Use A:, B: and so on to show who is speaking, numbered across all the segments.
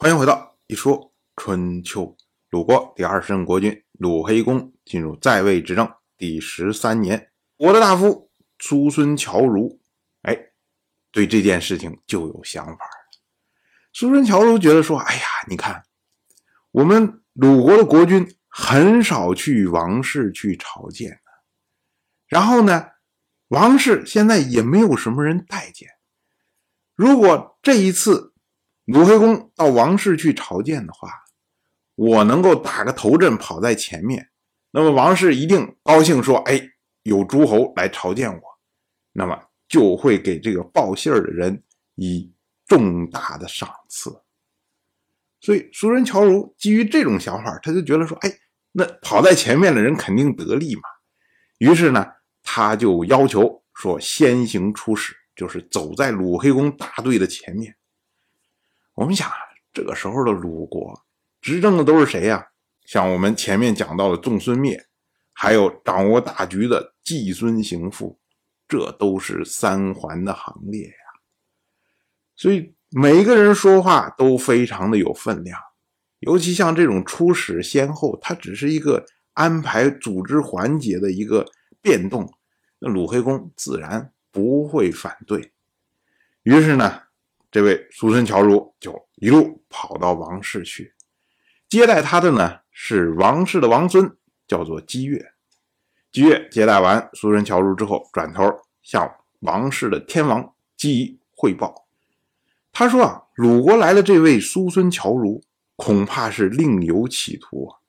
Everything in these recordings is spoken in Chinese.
A: 欢迎回到一说春秋。鲁国第二十任国君鲁黑公进入在位执政第十三年，我的大夫叔孙侨如，哎，对这件事情就有想法。叔孙侨如觉得说：“哎呀，你看，我们鲁国的国君很少去王室去朝见，然后呢，王室现在也没有什么人待见。如果这一次……”鲁黑公到王室去朝见的话，我能够打个头阵跑在前面，那么王室一定高兴，说：“哎，有诸侯来朝见我，那么就会给这个报信儿的人以重大的赏赐。”所以，熟人乔如基于这种想法，他就觉得说：“哎，那跑在前面的人肯定得利嘛。”于是呢，他就要求说：“先行出使，就是走在鲁黑公大队的前面。”我们想，这个时候的鲁国执政的都是谁呀？像我们前面讲到的仲孙灭，还有掌握大局的季孙行父，这都是三桓的行列呀。所以每一个人说话都非常的有分量，尤其像这种出使先后，它只是一个安排组织环节的一个变动，那鲁黑公自然不会反对。于是呢。这位苏孙侨如就一路跑到王室去，接待他的呢是王室的王孙，叫做姬越。姬越接待完苏孙侨如之后，转头向王室的天王姬仪汇报。他说：“啊，鲁国来了这位苏孙侨如，恐怕是另有企图啊。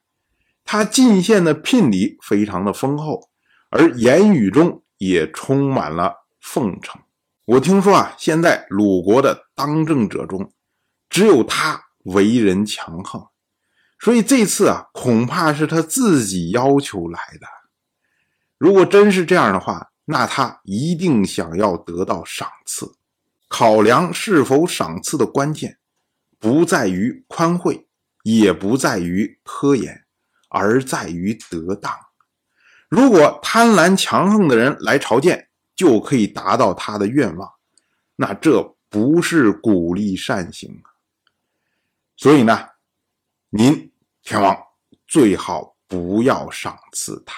A: 他进献的聘礼非常的丰厚，而言语中也充满了奉承。”我听说啊，现在鲁国的当政者中，只有他为人强横，所以这次啊，恐怕是他自己要求来的。如果真是这样的话，那他一定想要得到赏赐。考量是否赏赐的关键，不在于宽惠，也不在于苛严，而在于得当。如果贪婪强横的人来朝见，就可以达到他的愿望，那这不是鼓励善行啊所以呢，您天王最好不要赏赐他。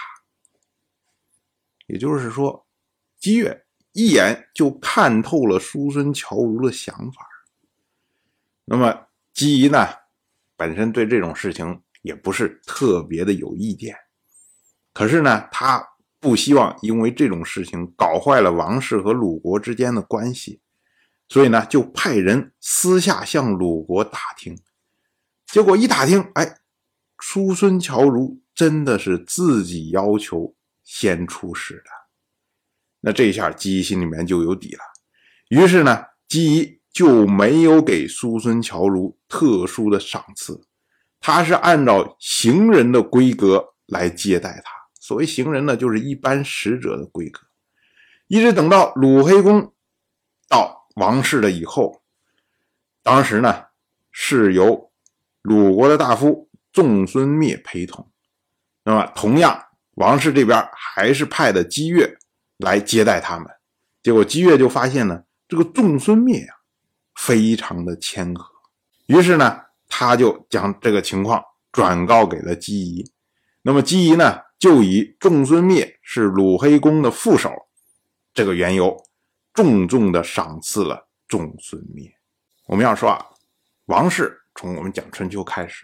A: 也就是说，姬越一眼就看透了叔孙侨如的想法。那么姬仪呢，本身对这种事情也不是特别的有意见，可是呢，他。不希望因为这种事情搞坏了王室和鲁国之间的关系，所以呢，就派人私下向鲁国打听。结果一打听，哎，叔孙侨如真的是自己要求先出使的。那这下姬仪心里面就有底了。于是呢，姬仪就没有给叔孙侨如特殊的赏赐，他是按照行人的规格来接待他。所谓行人呢，就是一般使者的规格。一直等到鲁黑公到王室了以后，当时呢是由鲁国的大夫仲孙灭陪同。那么，同样王室这边还是派的姬越来接待他们。结果姬越就发现呢，这个仲孙灭呀，非常的谦和。于是呢，他就将这个情况转告给了姬仪。那么姬仪呢？就以仲孙灭是鲁黑公的副手这个缘由，重重的赏赐了仲孙灭。我们要说啊，王室从我们讲春秋开始，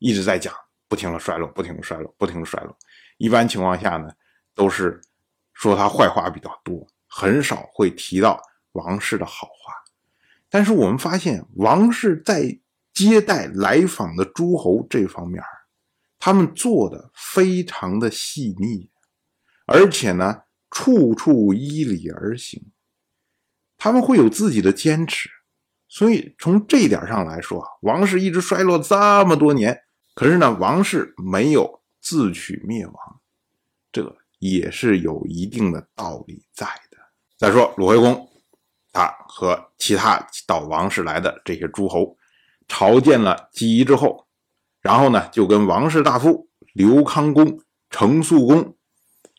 A: 一直在讲不停的衰落，不停的衰落，不停的衰落。一般情况下呢，都是说他坏话比较多，很少会提到王室的好话。但是我们发现，王室在接待来访的诸侯这方面他们做的非常的细腻，而且呢，处处依理而行。他们会有自己的坚持，所以从这一点上来说，王室一直衰落这么多年，可是呢，王室没有自取灭亡，这也是有一定的道理在的。再说鲁惠公，他和其他到王室来的这些诸侯朝见了姬仪之后。然后呢，就跟王室大夫刘康公、程肃公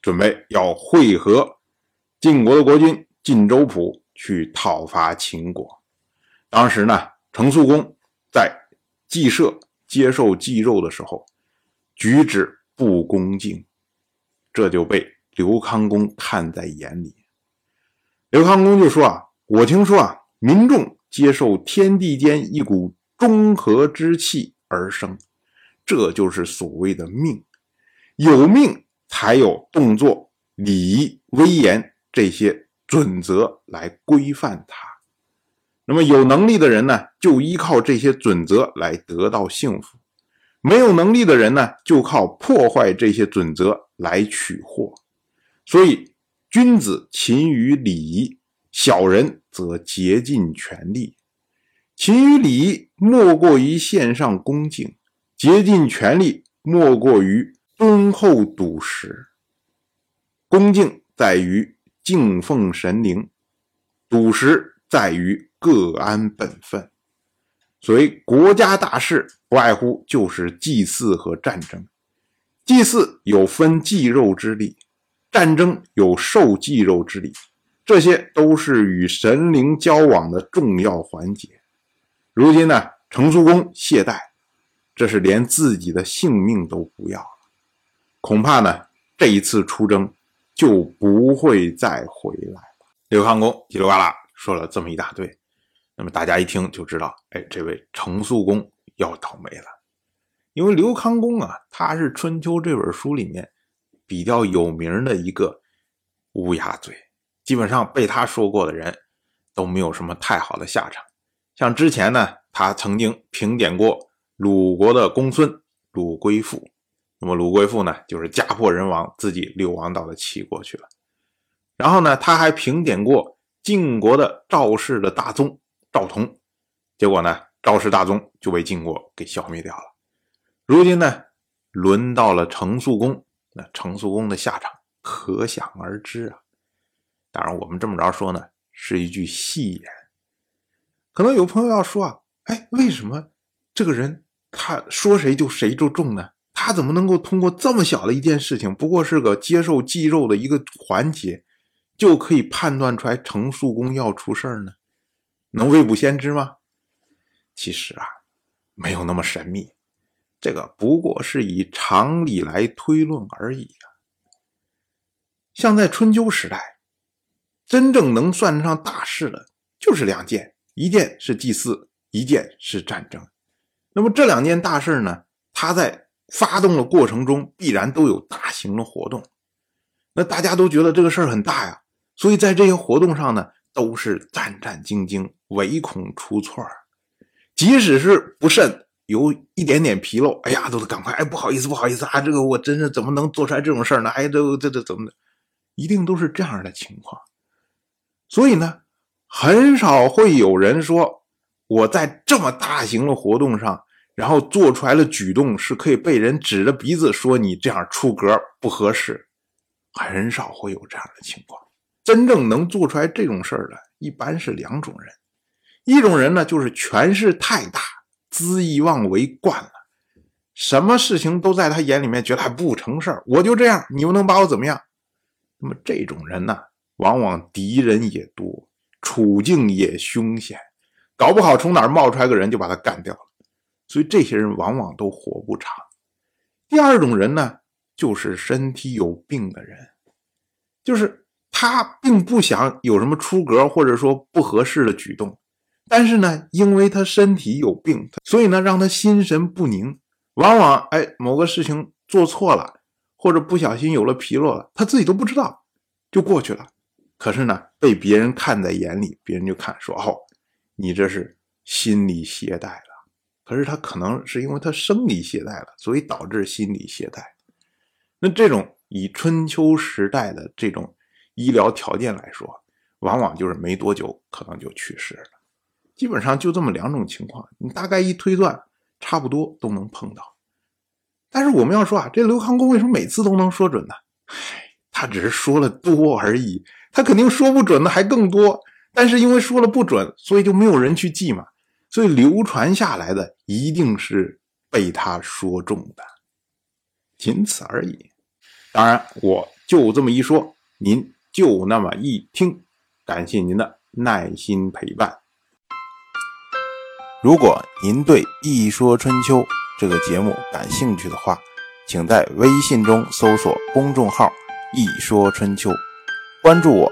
A: 准备要会合晋国的国君晋州府去讨伐秦国。当时呢，程肃公在祭社接受祭肉的时候，举止不恭敬，这就被刘康公看在眼里。刘康公就说啊，我听说啊，民众接受天地间一股中和之气而生，这就是所谓的命，有命才有动作、礼仪、威严这些准则来规范它。那么有能力的人呢，就依靠这些准则来得到幸福；没有能力的人呢，就靠破坏这些准则来取祸。所以，君子勤于礼仪，小人则竭尽全力。勤于礼仪，莫过于献上恭敬；竭尽全力，莫过于敦厚笃实。恭敬在于敬奉神灵，笃实在于。各安本分。所谓国家大事，不外乎就是祭祀和战争。祭祀有分祭肉之礼，战争有受祭肉之礼，这些都是与神灵交往的重要环节。如今呢，程叔公懈怠，这是连自己的性命都不要了。恐怕呢，这一次出征就不会再回来了。刘康公叽里呱啦说了这么一大堆。那么大家一听就知道，哎，这位程肃公要倒霉了，因为刘康公啊，他是《春秋》这本书里面比较有名的一个乌鸦嘴，基本上被他说过的人都没有什么太好的下场。像之前呢，他曾经评点过鲁国的公孙鲁归父，那么鲁归父呢，就是家破人亡，自己流亡到了齐国去了。然后呢，他还评点过晋国的赵氏的大宗。赵同，结果呢，赵氏大宗就被晋国给消灭掉了。如今呢，轮到了程肃公，那程肃公的下场可想而知啊。当然，我们这么着说呢，是一句戏言。可能有朋友要说啊，哎，为什么这个人他说谁就谁就中呢？他怎么能够通过这么小的一件事情，不过是个接受祭肉的一个环节，就可以判断出来程肃公要出事儿呢？能未卜先知吗？其实啊，没有那么神秘。这个不过是以常理来推论而已啊。像在春秋时代，真正能算得上大事的，就是两件：一件是祭祀，一件是战争。那么这两件大事呢，它在发动的过程中，必然都有大型的活动。那大家都觉得这个事儿很大呀，所以在这些活动上呢。都是战战兢兢，唯恐出错即使是不慎有一点点纰漏，哎呀，都得赶快，哎，不好意思，不好意思啊，这个我真是怎么能做出来这种事儿呢？哎，这这这怎么的？一定都是这样的情况。所以呢，很少会有人说我在这么大型的活动上，然后做出来的举动是可以被人指着鼻子说你这样出格不合适，很少会有这样的情况。真正能做出来这种事儿的，一般是两种人。一种人呢，就是权势太大，恣意妄为惯了，什么事情都在他眼里面觉得还不成事儿，我就这样，你又能把我怎么样？那么这种人呢，往往敌人也多，处境也凶险，搞不好从哪儿冒出来个人就把他干掉了。所以这些人往往都活不长。第二种人呢，就是身体有病的人，就是。他并不想有什么出格或者说不合适的举动，但是呢，因为他身体有病，所以呢，让他心神不宁。往往哎，某个事情做错了，或者不小心有了纰漏了，他自己都不知道，就过去了。可是呢，被别人看在眼里，别人就看说：“哦，你这是心理懈怠了。”可是他可能是因为他生理懈怠了，所以导致心理懈怠。那这种以春秋时代的这种。医疗条件来说，往往就是没多久可能就去世了，基本上就这么两种情况，你大概一推断，差不多都能碰到。但是我们要说啊，这刘康公为什么每次都能说准呢？唉，他只是说了多而已，他肯定说不准的还更多。但是因为说了不准，所以就没有人去记嘛，所以流传下来的一定是被他说中的，仅此而已。当然，我就这么一说，您。就那么一听，感谢您的耐心陪伴。如果您对《一说春秋》这个节目感兴趣的话，请在微信中搜索公众号“一说春秋”，关注我。